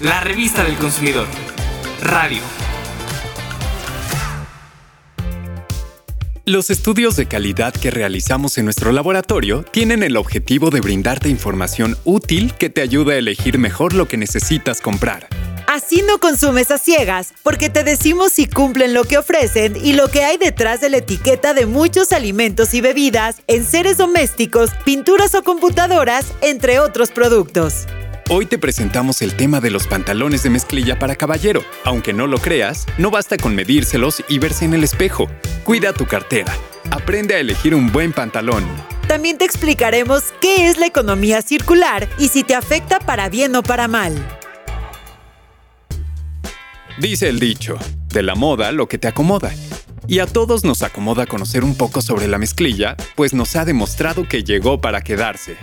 la revista del consumidor. Radio. Los estudios de calidad que realizamos en nuestro laboratorio tienen el objetivo de brindarte información útil que te ayude a elegir mejor lo que necesitas comprar. Así no consumes a ciegas, porque te decimos si cumplen lo que ofrecen y lo que hay detrás de la etiqueta de muchos alimentos y bebidas, en seres domésticos, pinturas o computadoras, entre otros productos. Hoy te presentamos el tema de los pantalones de mezclilla para caballero. Aunque no lo creas, no basta con medírselos y verse en el espejo. Cuida tu cartera. Aprende a elegir un buen pantalón. También te explicaremos qué es la economía circular y si te afecta para bien o para mal. Dice el dicho, de la moda lo que te acomoda. Y a todos nos acomoda conocer un poco sobre la mezclilla, pues nos ha demostrado que llegó para quedarse.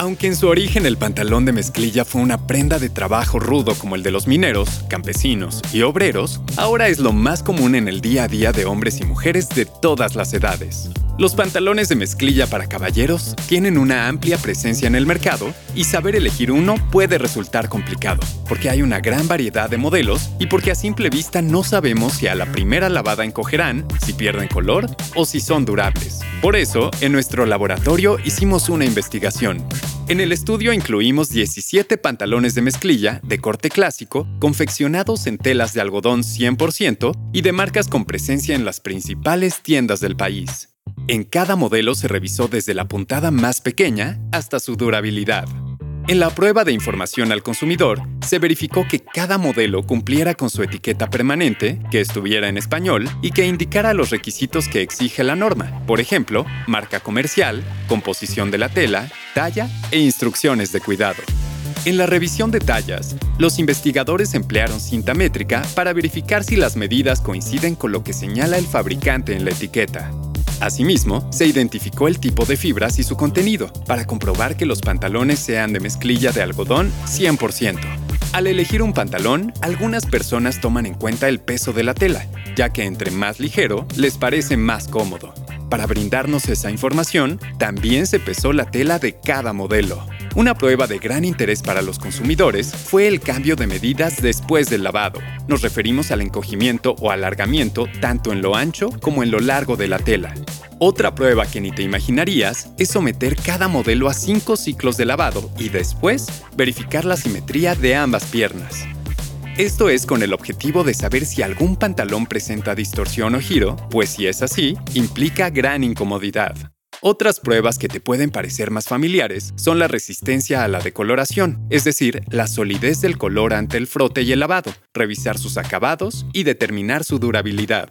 Aunque en su origen el pantalón de mezclilla fue una prenda de trabajo rudo como el de los mineros, campesinos y obreros, ahora es lo más común en el día a día de hombres y mujeres de todas las edades. Los pantalones de mezclilla para caballeros tienen una amplia presencia en el mercado y saber elegir uno puede resultar complicado, porque hay una gran variedad de modelos y porque a simple vista no sabemos si a la primera lavada encogerán, si pierden color o si son durables. Por eso, en nuestro laboratorio hicimos una investigación. En el estudio incluimos 17 pantalones de mezclilla de corte clásico, confeccionados en telas de algodón 100% y de marcas con presencia en las principales tiendas del país. En cada modelo se revisó desde la puntada más pequeña hasta su durabilidad. En la prueba de información al consumidor, se verificó que cada modelo cumpliera con su etiqueta permanente, que estuviera en español y que indicara los requisitos que exige la norma, por ejemplo, marca comercial, composición de la tela, talla e instrucciones de cuidado. En la revisión de tallas, los investigadores emplearon cinta métrica para verificar si las medidas coinciden con lo que señala el fabricante en la etiqueta. Asimismo, se identificó el tipo de fibras y su contenido, para comprobar que los pantalones sean de mezclilla de algodón 100%. Al elegir un pantalón, algunas personas toman en cuenta el peso de la tela, ya que entre más ligero les parece más cómodo. Para brindarnos esa información, también se pesó la tela de cada modelo. Una prueba de gran interés para los consumidores fue el cambio de medidas después del lavado. Nos referimos al encogimiento o alargamiento tanto en lo ancho como en lo largo de la tela. Otra prueba que ni te imaginarías es someter cada modelo a 5 ciclos de lavado y después verificar la simetría de ambas piernas. Esto es con el objetivo de saber si algún pantalón presenta distorsión o giro, pues si es así, implica gran incomodidad. Otras pruebas que te pueden parecer más familiares son la resistencia a la decoloración, es decir, la solidez del color ante el frote y el lavado, revisar sus acabados y determinar su durabilidad.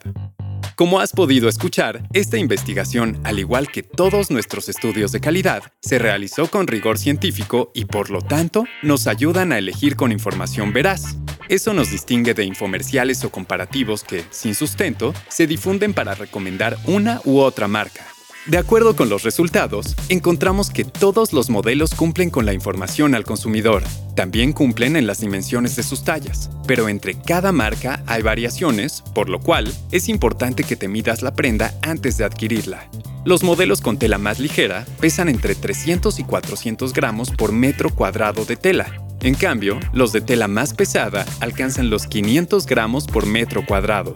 Como has podido escuchar, esta investigación, al igual que todos nuestros estudios de calidad, se realizó con rigor científico y por lo tanto nos ayudan a elegir con información veraz. Eso nos distingue de infomerciales o comparativos que, sin sustento, se difunden para recomendar una u otra marca. De acuerdo con los resultados, encontramos que todos los modelos cumplen con la información al consumidor. También cumplen en las dimensiones de sus tallas, pero entre cada marca hay variaciones, por lo cual es importante que te midas la prenda antes de adquirirla. Los modelos con tela más ligera pesan entre 300 y 400 gramos por metro cuadrado de tela. En cambio, los de tela más pesada alcanzan los 500 gramos por metro cuadrado.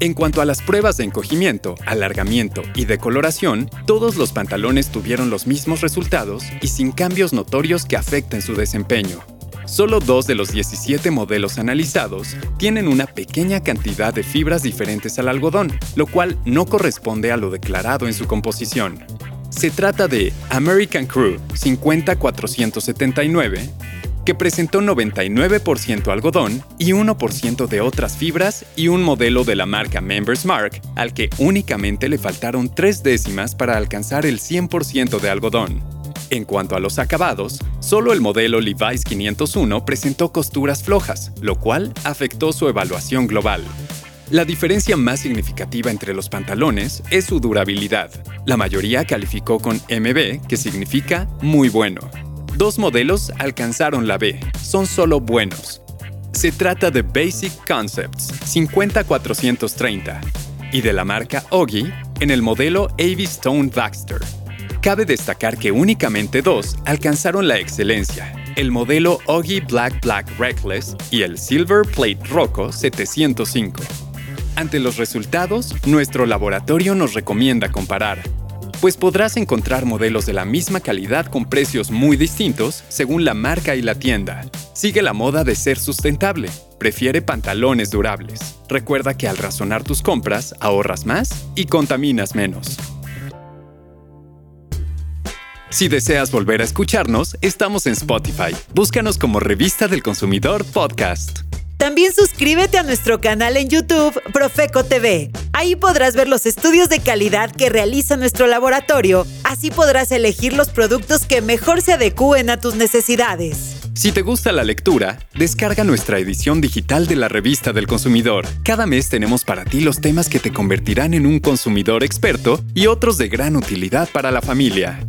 En cuanto a las pruebas de encogimiento, alargamiento y decoloración, todos los pantalones tuvieron los mismos resultados y sin cambios notorios que afecten su desempeño. Solo dos de los 17 modelos analizados tienen una pequeña cantidad de fibras diferentes al algodón, lo cual no corresponde a lo declarado en su composición. Se trata de American Crew 50479, que presentó 99% algodón y 1% de otras fibras y un modelo de la marca Members Mark, al que únicamente le faltaron tres décimas para alcanzar el 100% de algodón. En cuanto a los acabados, solo el modelo Levi's 501 presentó costuras flojas, lo cual afectó su evaluación global. La diferencia más significativa entre los pantalones es su durabilidad. La mayoría calificó con MB, que significa muy bueno, Dos modelos alcanzaron la B, son solo buenos. Se trata de Basic Concepts 50430 y de la marca Oggy en el modelo Avi Stone Baxter. Cabe destacar que únicamente dos alcanzaron la excelencia, el modelo Oggy Black Black Reckless y el Silver Plate Rocco 705. Ante los resultados, nuestro laboratorio nos recomienda comparar, pues podrás encontrar modelos de la misma calidad con precios muy distintos según la marca y la tienda. Sigue la moda de ser sustentable. Prefiere pantalones durables. Recuerda que al razonar tus compras ahorras más y contaminas menos. Si deseas volver a escucharnos, estamos en Spotify. Búscanos como Revista del Consumidor Podcast. También suscríbete a nuestro canal en YouTube, Profeco TV. Ahí podrás ver los estudios de calidad que realiza nuestro laboratorio. Así podrás elegir los productos que mejor se adecúen a tus necesidades. Si te gusta la lectura, descarga nuestra edición digital de la revista del consumidor. Cada mes tenemos para ti los temas que te convertirán en un consumidor experto y otros de gran utilidad para la familia.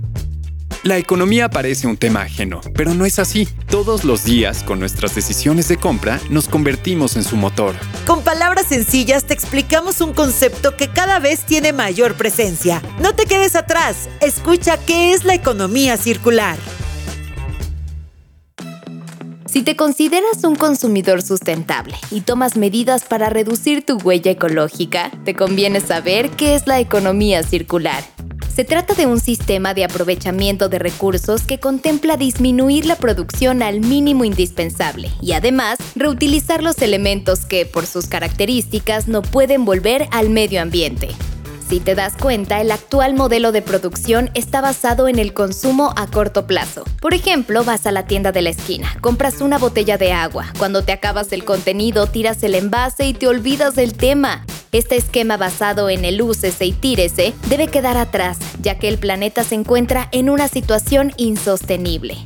La economía parece un tema ajeno, pero no es así. Todos los días, con nuestras decisiones de compra, nos convertimos en su motor. Con palabras sencillas te explicamos un concepto que cada vez tiene mayor presencia. No te quedes atrás, escucha qué es la economía circular. Si te consideras un consumidor sustentable y tomas medidas para reducir tu huella ecológica, te conviene saber qué es la economía circular. Se trata de un sistema de aprovechamiento de recursos que contempla disminuir la producción al mínimo indispensable y además reutilizar los elementos que, por sus características, no pueden volver al medio ambiente. Si te das cuenta, el actual modelo de producción está basado en el consumo a corto plazo. Por ejemplo, vas a la tienda de la esquina, compras una botella de agua, cuando te acabas el contenido tiras el envase y te olvidas del tema. Este esquema basado en el úsese y tírese debe quedar atrás, ya que el planeta se encuentra en una situación insostenible.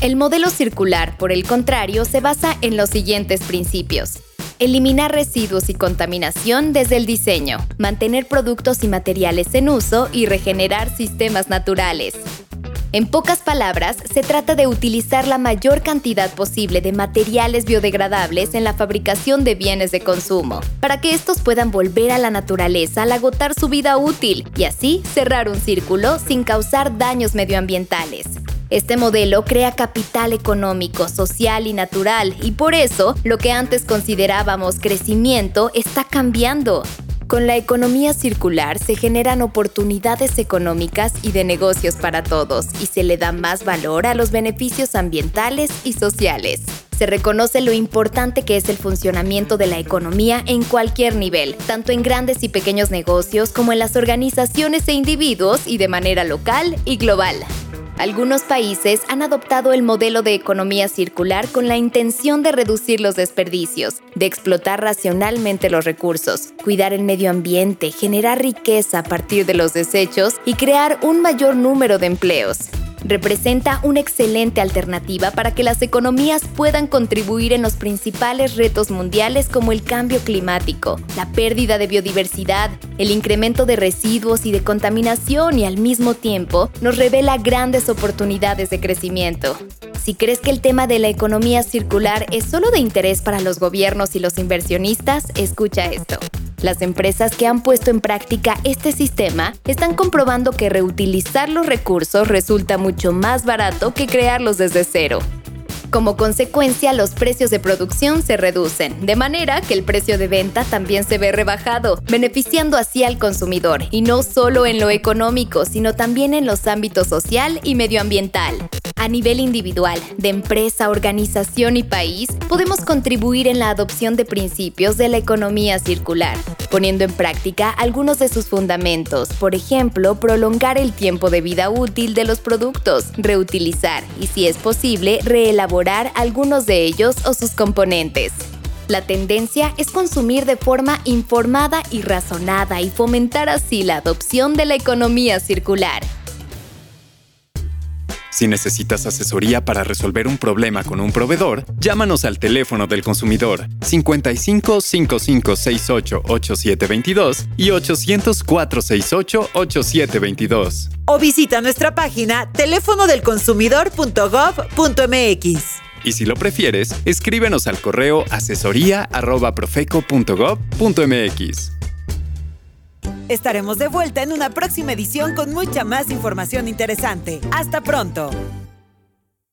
El modelo circular, por el contrario, se basa en los siguientes principios. Eliminar residuos y contaminación desde el diseño, mantener productos y materiales en uso y regenerar sistemas naturales. En pocas palabras, se trata de utilizar la mayor cantidad posible de materiales biodegradables en la fabricación de bienes de consumo, para que estos puedan volver a la naturaleza al agotar su vida útil y así cerrar un círculo sin causar daños medioambientales. Este modelo crea capital económico, social y natural y por eso lo que antes considerábamos crecimiento está cambiando. Con la economía circular se generan oportunidades económicas y de negocios para todos y se le da más valor a los beneficios ambientales y sociales. Se reconoce lo importante que es el funcionamiento de la economía en cualquier nivel, tanto en grandes y pequeños negocios como en las organizaciones e individuos y de manera local y global. Algunos países han adoptado el modelo de economía circular con la intención de reducir los desperdicios, de explotar racionalmente los recursos, cuidar el medio ambiente, generar riqueza a partir de los desechos y crear un mayor número de empleos representa una excelente alternativa para que las economías puedan contribuir en los principales retos mundiales como el cambio climático, la pérdida de biodiversidad, el incremento de residuos y de contaminación y al mismo tiempo nos revela grandes oportunidades de crecimiento. Si crees que el tema de la economía circular es solo de interés para los gobiernos y los inversionistas, escucha esto. Las empresas que han puesto en práctica este sistema están comprobando que reutilizar los recursos resulta mucho más barato que crearlos desde cero. Como consecuencia, los precios de producción se reducen, de manera que el precio de venta también se ve rebajado, beneficiando así al consumidor, y no solo en lo económico, sino también en los ámbitos social y medioambiental. A nivel individual, de empresa, organización y país, podemos contribuir en la adopción de principios de la economía circular, poniendo en práctica algunos de sus fundamentos, por ejemplo, prolongar el tiempo de vida útil de los productos, reutilizar y, si es posible, reelaborar algunos de ellos o sus componentes. La tendencia es consumir de forma informada y razonada y fomentar así la adopción de la economía circular. Si necesitas asesoría para resolver un problema con un proveedor, llámanos al teléfono del consumidor 55 5568 8722 y 800 468 8722. O visita nuestra página teléfonodelconsumidor.gov.mx. Y si lo prefieres, escríbenos al correo asesoría@profeco.gov.mx. Estaremos de vuelta en una próxima edición con mucha más información interesante. Hasta pronto.